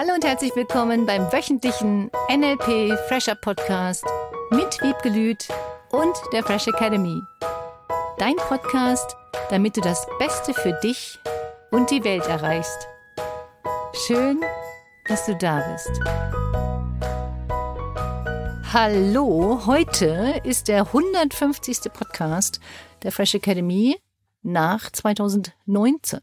Hallo und herzlich willkommen beim wöchentlichen NLP Fresher Podcast mit Wiebke und der Fresh Academy. Dein Podcast, damit du das Beste für dich und die Welt erreichst. Schön, dass du da bist. Hallo, heute ist der 150. Podcast der Fresh Academy nach 2019.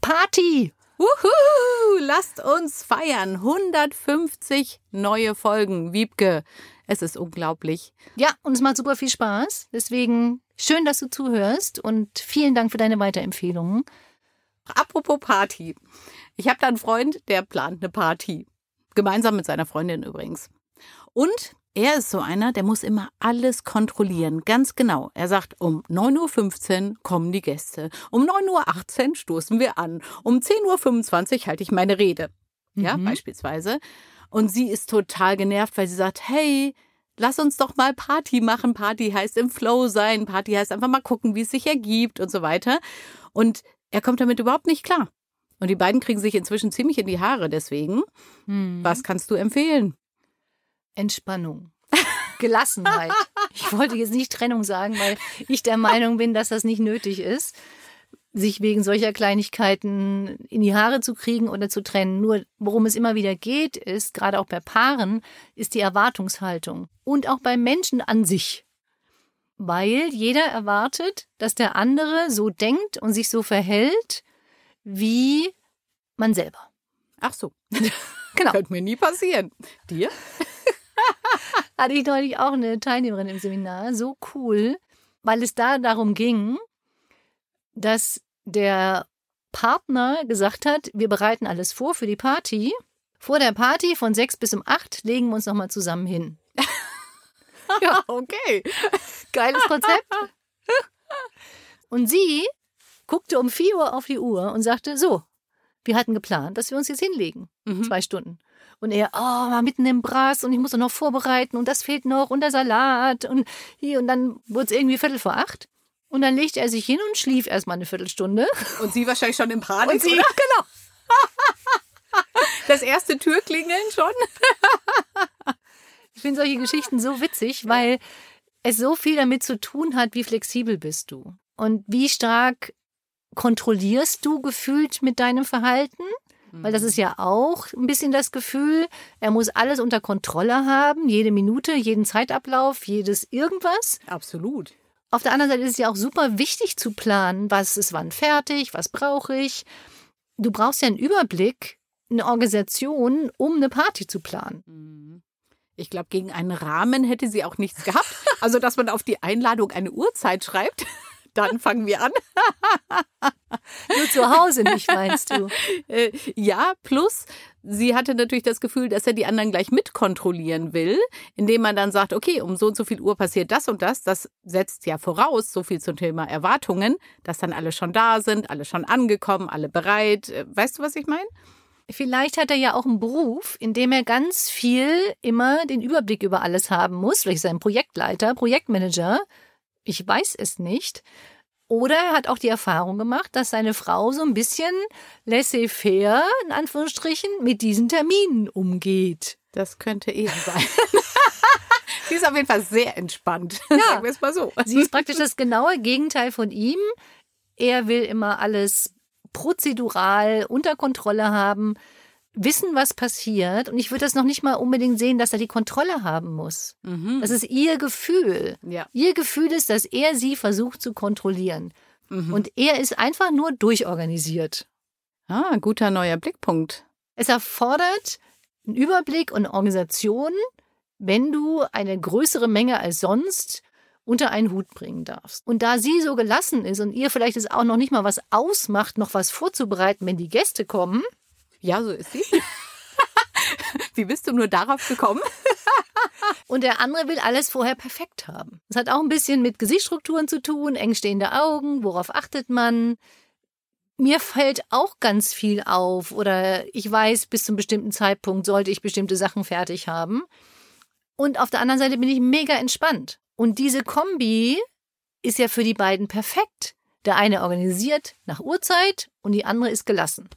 Party! Wuhu! Lasst uns feiern. 150 neue Folgen. Wiebke, es ist unglaublich. Ja, und es macht super viel Spaß. Deswegen schön, dass du zuhörst und vielen Dank für deine Weiterempfehlungen. Apropos Party. Ich habe da einen Freund, der plant eine Party. Gemeinsam mit seiner Freundin übrigens. Und er ist so einer, der muss immer alles kontrollieren, ganz genau. Er sagt, um 9.15 Uhr kommen die Gäste, um 9.18 Uhr stoßen wir an, um 10.25 Uhr halte ich meine Rede. Ja, Mhm. beispielsweise. Und sie ist total genervt, weil sie sagt, hey, lass uns doch mal Party machen. Party heißt im Flow sein, Party heißt einfach mal gucken, wie es sich ergibt und so weiter. Und er kommt damit überhaupt nicht klar. Und die beiden kriegen sich inzwischen ziemlich in die Haare deswegen. Hm. Was kannst du empfehlen? Entspannung. Gelassenheit. Ich wollte jetzt nicht Trennung sagen, weil ich der Meinung bin, dass das nicht nötig ist, sich wegen solcher Kleinigkeiten in die Haare zu kriegen oder zu trennen. Nur worum es immer wieder geht, ist, gerade auch bei Paaren, ist die Erwartungshaltung. Und auch bei Menschen an sich. Weil jeder erwartet, dass der andere so denkt und sich so verhält, wie man selber. Ach so. Genau. Könnte mir nie passieren. Dir? Hatte ich neulich auch eine Teilnehmerin im Seminar. So cool, weil es da darum ging, dass der Partner gesagt hat, wir bereiten alles vor für die Party. Vor der Party von sechs bis um acht legen wir uns nochmal zusammen hin. Ja, okay. Geiles Konzept. Und sie guckte um vier Uhr auf die Uhr und sagte, so, wir hatten geplant, dass wir uns jetzt hinlegen. Mhm. Zwei Stunden. Und er, oh, war mitten im Brass und ich muss doch noch vorbereiten und das fehlt noch und der Salat und hier und dann wurde es irgendwie Viertel vor acht. Und dann legte er sich hin und schlief erstmal eine Viertelstunde. Und sie wahrscheinlich schon im Panik. Und sie, oder? genau. Das erste Türklingeln schon. Ich finde solche Geschichten so witzig, weil es so viel damit zu tun hat, wie flexibel bist du und wie stark kontrollierst du gefühlt mit deinem Verhalten. Weil das ist ja auch ein bisschen das Gefühl, er muss alles unter Kontrolle haben, jede Minute, jeden Zeitablauf, jedes irgendwas. Absolut. Auf der anderen Seite ist es ja auch super wichtig zu planen, was ist wann fertig, was brauche ich. Du brauchst ja einen Überblick, eine Organisation, um eine Party zu planen. Ich glaube, gegen einen Rahmen hätte sie auch nichts gehabt. Also, dass man auf die Einladung eine Uhrzeit schreibt. Dann fangen wir an. Nur zu Hause nicht, meinst du? Äh, ja, plus sie hatte natürlich das Gefühl, dass er die anderen gleich mitkontrollieren will, indem man dann sagt, okay, um so und so viel Uhr passiert das und das. Das setzt ja voraus, so viel zum Thema Erwartungen, dass dann alle schon da sind, alle schon angekommen, alle bereit. Äh, Weißt du, was ich meine? Vielleicht hat er ja auch einen Beruf, in dem er ganz viel immer den Überblick über alles haben muss. Vielleicht ist er ein Projektleiter, Projektmanager. Ich weiß es nicht. Oder er hat auch die Erfahrung gemacht, dass seine Frau so ein bisschen laissez-faire, in Anführungsstrichen, mit diesen Terminen umgeht. Das könnte eher sein. sie ist auf jeden Fall sehr entspannt. Sagen wir es mal so. Sie ist praktisch das genaue Gegenteil von ihm. Er will immer alles prozedural unter Kontrolle haben, wissen, was passiert. Und ich würde das noch nicht mal unbedingt sehen, dass er die Kontrolle haben muss. Mhm. Das ist ihr Gefühl. Ja. Ihr Gefühl ist, dass er sie versucht zu kontrollieren. Mhm. Und er ist einfach nur durchorganisiert. Ah, guter neuer Blickpunkt. Es erfordert einen Überblick und Organisation, wenn du eine größere Menge als sonst unter einen Hut bringen darfst. Und da sie so gelassen ist und ihr vielleicht es auch noch nicht mal was ausmacht, noch was vorzubereiten, wenn die Gäste kommen, Ja, so ist sie. Wie bist du nur darauf gekommen? Und der andere will alles vorher perfekt haben. Das hat auch ein bisschen mit Gesichtsstrukturen zu tun, eng stehende Augen, worauf achtet man. Mir fällt auch ganz viel auf oder ich weiß, bis zum bestimmten Zeitpunkt sollte ich bestimmte Sachen fertig haben. Und auf der anderen Seite bin ich mega entspannt. Und diese Kombi ist ja für die beiden perfekt. Der eine organisiert nach Uhrzeit und die andere ist gelassen.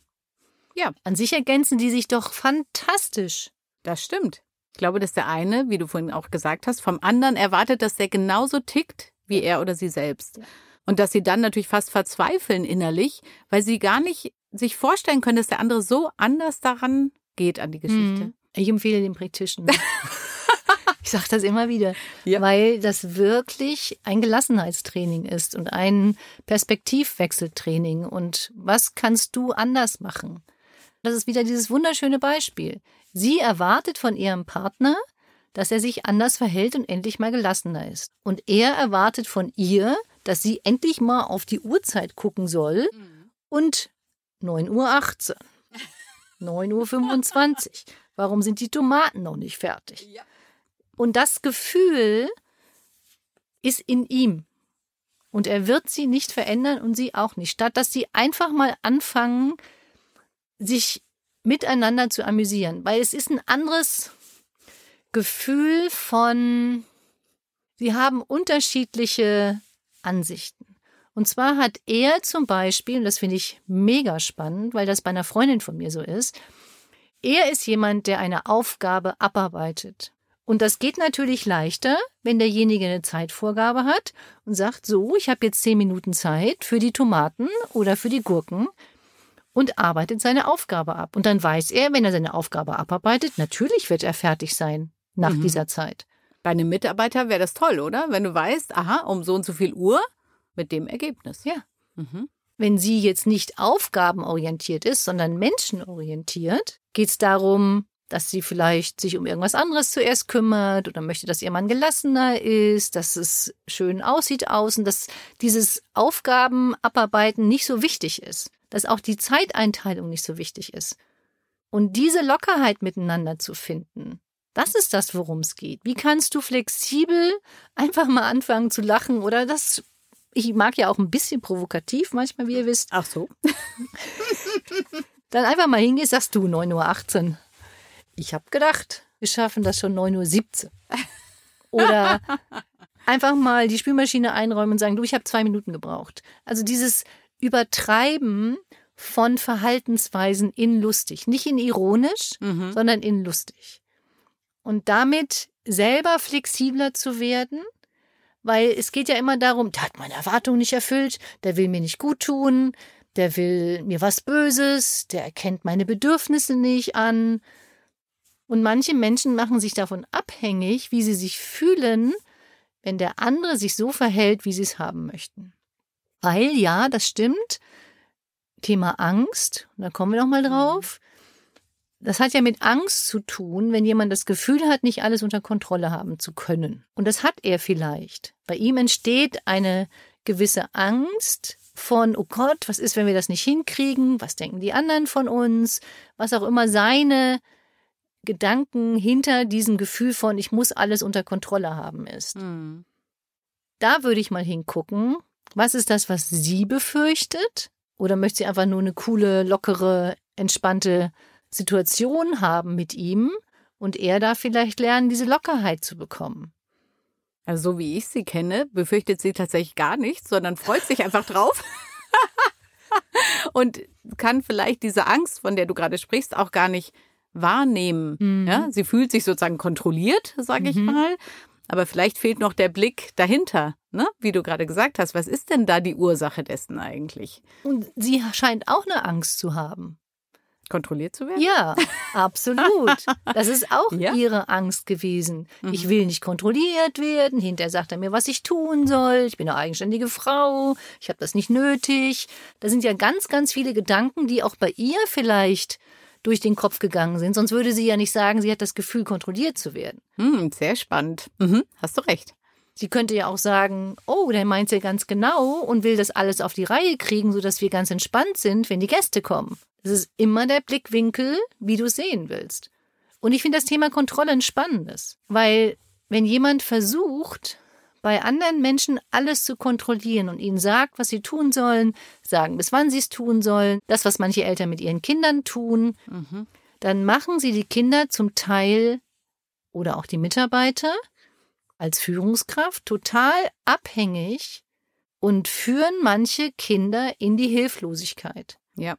Ja. An sich ergänzen die sich doch fantastisch. Das stimmt. Ich glaube, dass der eine, wie du vorhin auch gesagt hast, vom anderen erwartet, dass der genauso tickt wie er oder sie selbst. Ja. Und dass sie dann natürlich fast verzweifeln innerlich, weil sie gar nicht sich vorstellen können, dass der andere so anders daran geht an die Geschichte. Mhm. Ich empfehle den Practitioner. ich sage das immer wieder, Ja. weil das wirklich ein Gelassenheitstraining ist und ein Perspektivwechseltraining. Und was kannst du anders machen? Das ist wieder dieses wunderschöne Beispiel. Sie erwartet von ihrem Partner, dass er sich anders verhält und endlich mal gelassener ist. Und er erwartet von ihr, dass sie endlich mal auf die Uhrzeit gucken soll und 9.18 Uhr. 9.25 Uhr. Warum sind die Tomaten noch nicht fertig? Und das Gefühl ist in ihm. Und er wird sie nicht verändern und sie auch nicht. Statt dass sie einfach mal anfangen, sich miteinander zu amüsieren. Weil es ist ein anderes Gefühl von, sie haben unterschiedliche Ansichten. Und zwar hat er zum Beispiel, und das finde ich mega spannend, weil das bei einer Freundin von mir so ist, er ist jemand, der eine Aufgabe abarbeitet. Und das geht natürlich leichter, wenn derjenige eine Zeitvorgabe hat und sagt, so, ich habe jetzt zehn Minuten Zeit für die Tomaten oder für die Gurken und arbeitet seine Aufgabe ab. Und dann weiß er, wenn er seine Aufgabe abarbeitet, natürlich wird er fertig sein nach Mhm. dieser Zeit. Bei einem Mitarbeiter wäre das toll, oder? Wenn du weißt, aha, um so und so viel Uhr mit dem Ergebnis. Ja. Mhm. Wenn sie jetzt nicht aufgabenorientiert ist, sondern menschenorientiert, geht es darum, dass sie vielleicht sich um irgendwas anderes zuerst kümmert oder möchte, dass ihr Mann gelassener ist, dass es schön aussieht außen, dass dieses Aufgabenabarbeiten nicht so wichtig ist, dass auch die Zeiteinteilung nicht so wichtig ist. Und diese Lockerheit miteinander zu finden, das ist das, worum es geht. Wie kannst du flexibel einfach mal anfangen zu lachen oder das ich mag ja auch ein bisschen provokativ manchmal, wie ihr wisst. Ach so. Dann einfach mal hingehst, sagst du 9.18 Uhr. Ich habe gedacht, wir schaffen das schon 9.17 Uhr. Oder einfach mal die Spülmaschine einräumen und sagen, du, ich habe zwei Minuten gebraucht. Also dieses Übertreiben von Verhaltensweisen in lustig. Nicht in ironisch, Mhm. sondern in lustig. Und damit selber flexibler zu werden, weil es geht ja immer darum, der hat meine Erwartungen nicht erfüllt, der will mir nicht gut tun, der will mir was Böses, der erkennt meine Bedürfnisse nicht an. Und manche Menschen machen sich davon abhängig, wie sie sich fühlen, wenn der andere sich so verhält, wie sie es haben möchten. Weil ja, das stimmt. Thema Angst, da kommen wir noch mal drauf. Das hat ja mit Angst zu tun, wenn jemand das Gefühl hat, nicht alles unter Kontrolle haben zu können. Und das hat er vielleicht. Bei ihm entsteht eine gewisse Angst von, oh Gott, was ist, wenn wir das nicht hinkriegen? Was denken die anderen von uns? Was auch immer seine Gedanken hinter diesem Gefühl von, ich muss alles unter Kontrolle haben ist. Mhm. Da würde ich mal hingucken. Was ist das, was sie befürchtet? Oder möchte sie einfach nur eine coole, lockere, entspannte Situation haben mit ihm und er da vielleicht lernen, diese Lockerheit zu bekommen? Also so wie ich sie kenne, befürchtet sie tatsächlich gar nichts, sondern freut sich einfach drauf. und kann vielleicht diese Angst, von der du gerade sprichst, auch gar nicht wahrnehmen. Mhm. Ja, sie fühlt sich sozusagen kontrolliert, sage ich Mhm. mal. Aber vielleicht fehlt noch der Blick dahinter, ne? Wie du gerade gesagt hast, was ist denn da die Ursache dessen eigentlich? Und sie scheint auch eine Angst zu haben. Kontrolliert zu werden? Ja, absolut. Das ist auch Ja. ihre Angst gewesen. Ich Mhm. will nicht kontrolliert werden. Hinterher sagt er mir, was ich tun soll. Ich bin eine eigenständige Frau. Ich habe das nicht nötig. Da sind ja ganz, ganz viele Gedanken, die auch bei ihr vielleicht durch den Kopf gegangen sind. Sonst würde sie ja nicht sagen, sie hat das Gefühl, kontrolliert zu werden. Hm, sehr spannend. Mhm, hast du recht. Sie könnte ja auch sagen, oh, der meint ja ganz genau und will das alles auf die Reihe kriegen, sodass wir ganz entspannt sind, wenn die Gäste kommen. Das ist immer der Blickwinkel, wie du es sehen willst. Und ich finde das Thema Kontrolle ein spannendes, weil wenn jemand versucht, bei anderen Menschen alles zu kontrollieren und ihnen sagt, was sie tun sollen, sagen, bis wann sie es tun sollen, das, was manche Eltern mit ihren Kindern tun, Mhm. dann machen sie die Kinder zum Teil oder auch die Mitarbeiter als Führungskraft total abhängig und führen manche Kinder in die Hilflosigkeit. Ja.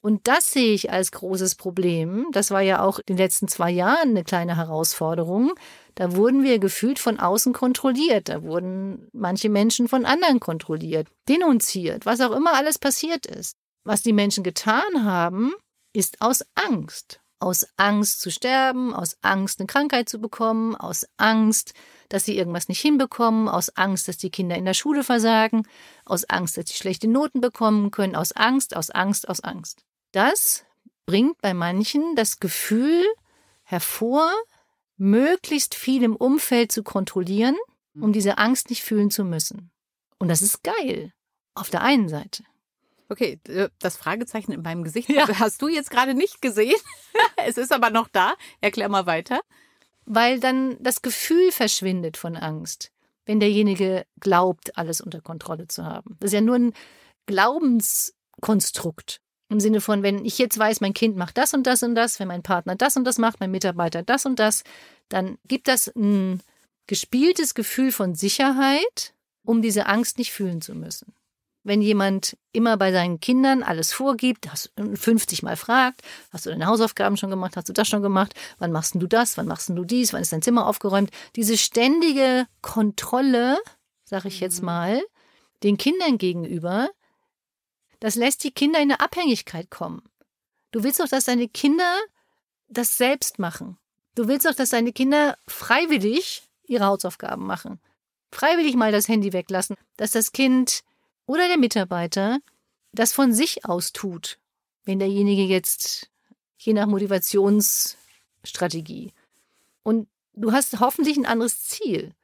Und das sehe ich als großes Problem. Das war ja auch in den letzten zwei Jahren eine kleine Herausforderung. Da wurden wir gefühlt von außen kontrolliert. Da wurden manche Menschen von anderen kontrolliert, denunziert, was auch immer alles passiert ist. Was die Menschen getan haben, ist aus Angst. Aus Angst zu sterben, aus Angst eine Krankheit zu bekommen, aus Angst, dass sie irgendwas nicht hinbekommen, aus Angst, dass die Kinder in der Schule versagen, aus Angst, dass sie schlechte Noten bekommen können, aus Angst, aus Angst, aus Angst. Das bringt bei manchen das Gefühl hervor, möglichst viel im Umfeld zu kontrollieren, um diese Angst nicht fühlen zu müssen. Und das ist geil. Auf der einen Seite. Okay, äh, das Fragezeichen in meinem Gesicht ja. hast du jetzt gerade nicht gesehen. es ist aber noch da. Erklär mal weiter. Weil dann das Gefühl verschwindet von Angst, wenn derjenige glaubt, alles unter Kontrolle zu haben. Das ist ja nur ein Glaubenskonstrukt. Im Sinne von, wenn ich jetzt weiß, mein Kind macht das und das und das, wenn mein Partner das und das macht, mein Mitarbeiter das und das, dann gibt das ein gespieltes Gefühl von Sicherheit, um diese Angst nicht fühlen zu müssen. Wenn jemand immer bei seinen Kindern alles vorgibt, hast 50 Mal fragt, hast du deine Hausaufgaben schon gemacht, hast du das schon gemacht, wann machst du das, wann machst du dies, wann ist dein Zimmer aufgeräumt, diese ständige Kontrolle, sag ich jetzt mhm. mal, den Kindern gegenüber, das lässt die Kinder in eine Abhängigkeit kommen. Du willst doch, dass deine Kinder das selbst machen. Du willst doch, dass deine Kinder freiwillig ihre Hausaufgaben machen. Freiwillig mal das Handy weglassen. Dass das Kind oder der Mitarbeiter das von sich aus tut. Wenn derjenige jetzt, je nach Motivationsstrategie. Und du hast hoffentlich ein anderes Ziel.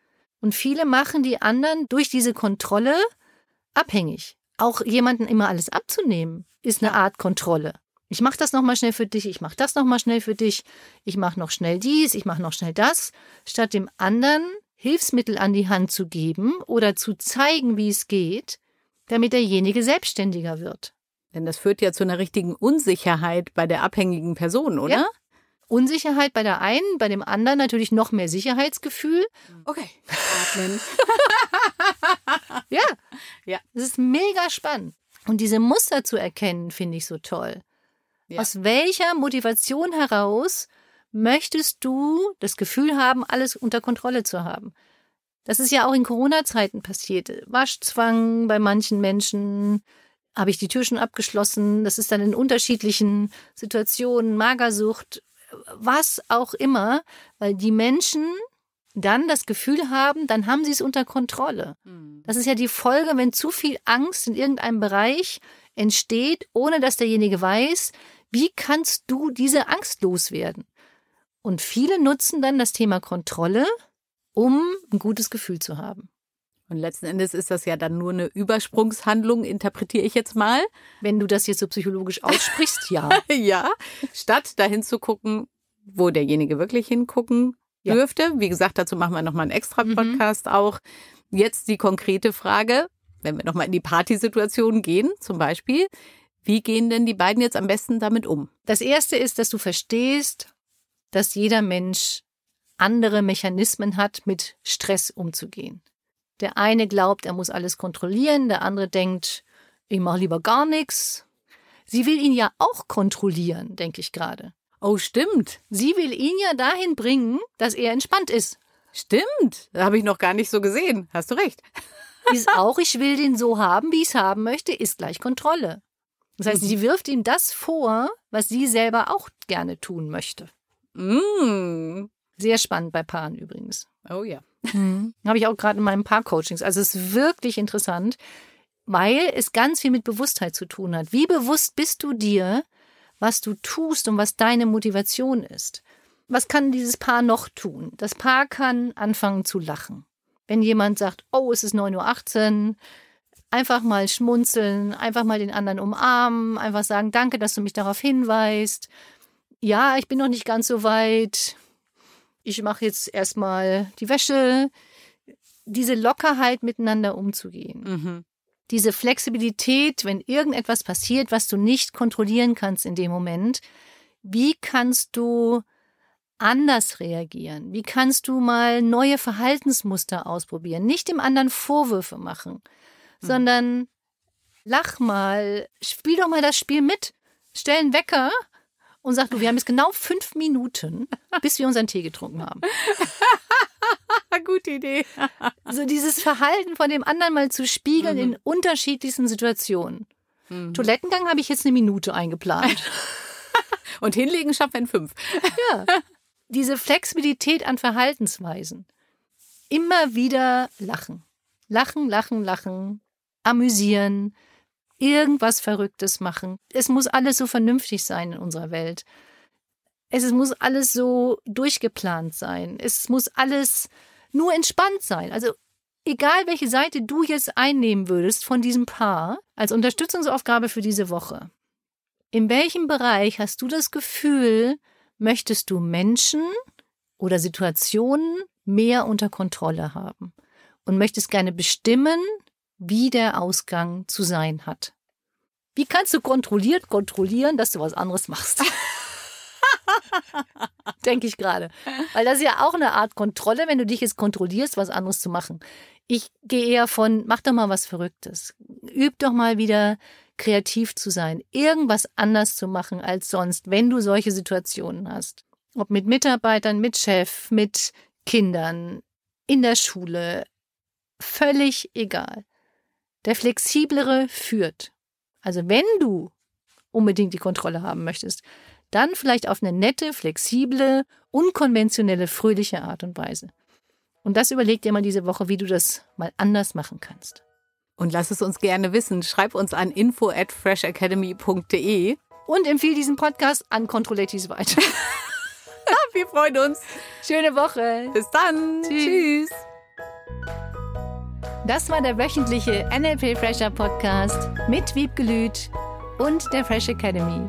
Und viele machen die anderen durch diese Kontrolle abhängig auch jemanden immer alles abzunehmen, ist eine Art Kontrolle. Ich mache das nochmal schnell für dich, ich mache das nochmal schnell für dich, ich mache noch schnell dies, ich mache noch schnell das, statt dem anderen Hilfsmittel an die Hand zu geben oder zu zeigen, wie es geht, damit derjenige selbstständiger wird. Denn das führt ja zu einer richtigen Unsicherheit bei der abhängigen Person, oder? Ja. Unsicherheit bei der einen, bei dem anderen natürlich noch mehr Sicherheitsgefühl. Okay. Atmen. ja. Ja. Das ist mega spannend. Und diese Muster zu erkennen, finde ich so toll. Ja. Aus welcher Motivation heraus möchtest du das Gefühl haben, alles unter Kontrolle zu haben? Das ist ja auch in Corona-Zeiten passiert. Waschzwang bei manchen Menschen, habe ich die Tür schon abgeschlossen. Das ist dann in unterschiedlichen Situationen, Magersucht, was auch immer, weil die Menschen dann das Gefühl haben, dann haben sie es unter Kontrolle. Hm. Das ist ja die Folge, wenn zu viel Angst in irgendeinem Bereich entsteht, ohne dass derjenige weiß, wie kannst du diese Angst loswerden? Und viele nutzen dann das Thema Kontrolle, um ein gutes Gefühl zu haben. Und letzten Endes ist das ja dann nur eine Übersprungshandlung, interpretiere ich jetzt mal. Wenn du das jetzt so psychologisch aussprichst, ja. ja. Statt dahin zu gucken, wo derjenige wirklich hingucken ja. dürfte. Wie gesagt, dazu machen wir nochmal einen extra mhm. Podcast mhm. auch. Jetzt die konkrete Frage, wenn wir nochmal in die Partysituation gehen, zum Beispiel. Wie gehen denn die beiden jetzt am besten damit um? Das erste ist, dass du verstehst, dass jeder Mensch andere Mechanismen hat, mit Stress umzugehen. Der eine glaubt, er muss alles kontrollieren, der andere denkt, ich mache lieber gar nichts. Sie will ihn ja auch kontrollieren, denke ich gerade. Oh, stimmt. Sie will ihn ja dahin bringen, dass er entspannt ist. Stimmt. Das habe ich noch gar nicht so gesehen. Hast du recht. Ist auch, ich will den so haben, wie ich es haben möchte, ist gleich Kontrolle. Das heißt, mhm. sie wirft ihm das vor, was sie selber auch gerne tun möchte. Mm. Sehr spannend bei Paaren übrigens. Oh ja. Mhm. Habe ich auch gerade in meinen Paar-Coachings. Also es ist wirklich interessant, weil es ganz viel mit Bewusstheit zu tun hat. Wie bewusst bist du dir, was du tust und was deine Motivation ist? Was kann dieses Paar noch tun? Das Paar kann anfangen zu lachen. Wenn jemand sagt, oh, es ist 9.18 Uhr, einfach mal schmunzeln, einfach mal den anderen umarmen, einfach sagen, danke, dass du mich darauf hinweist. Ja, ich bin noch nicht ganz so weit ich mache jetzt erstmal die Wäsche. Diese Lockerheit miteinander umzugehen. Mhm. Diese Flexibilität, wenn irgendetwas passiert, was du nicht kontrollieren kannst in dem Moment, wie kannst du anders reagieren? Wie kannst du mal neue Verhaltensmuster ausprobieren? Nicht dem anderen Vorwürfe machen, mhm. sondern lach mal, spiel doch mal das Spiel mit. stell einen Wecker und sag du, wir haben jetzt genau fünf Minuten, bis wir unseren Tee getrunken haben. Gute Idee. So dieses Verhalten von dem anderen mal zu spiegeln in unterschiedlichsten Situationen. Toilettengang habe ich jetzt eine Minute eingeplant. Und hinlegen schaffen wir in fünf. Ja. Diese Flexibilität an Verhaltensweisen. Immer wieder lachen. Lachen, lachen, lachen. Amüsieren. Irgendwas Verrücktes machen. Es muss alles so vernünftig sein in unserer Welt. Es muss alles so durchgeplant sein. Es muss alles nur entspannt sein. Also egal welche Seite du jetzt einnehmen würdest von diesem Paar als Unterstützungsaufgabe für diese Woche. In welchem Bereich hast du das Gefühl, möchtest du Menschen oder Situationen mehr unter Kontrolle haben und möchtest gerne bestimmen, wie der Ausgang zu sein hat? Wie kannst du kontrolliert kontrollieren, dass du was anderes machst? Denke ich gerade. Weil das ist ja auch eine Art Kontrolle, wenn du dich jetzt kontrollierst, was anderes zu machen. Ich gehe eher von, mach doch mal was Verrücktes. Üb doch mal wieder kreativ zu sein, irgendwas anders zu machen als sonst, wenn du solche Situationen hast. Ob mit Mitarbeitern, mit Chef, mit Kindern, in der Schule, völlig egal. Der flexiblere führt. Also wenn du unbedingt die Kontrolle haben möchtest, dann vielleicht auf eine nette, flexible, unkonventionelle, fröhliche Art und Weise. Und das überleg dir mal diese Woche, wie du das mal anders machen kannst. Und lass es uns gerne wissen. Schreib uns an info at freshacademy.de. Und empfehle diesen Podcast an Controllatis weiter. Wir freuen uns. Schöne Woche. Bis dann. Tschüss. Das war der wöchentliche NLP Fresher Podcast mit Wiebgelüt und der Fresh Academy.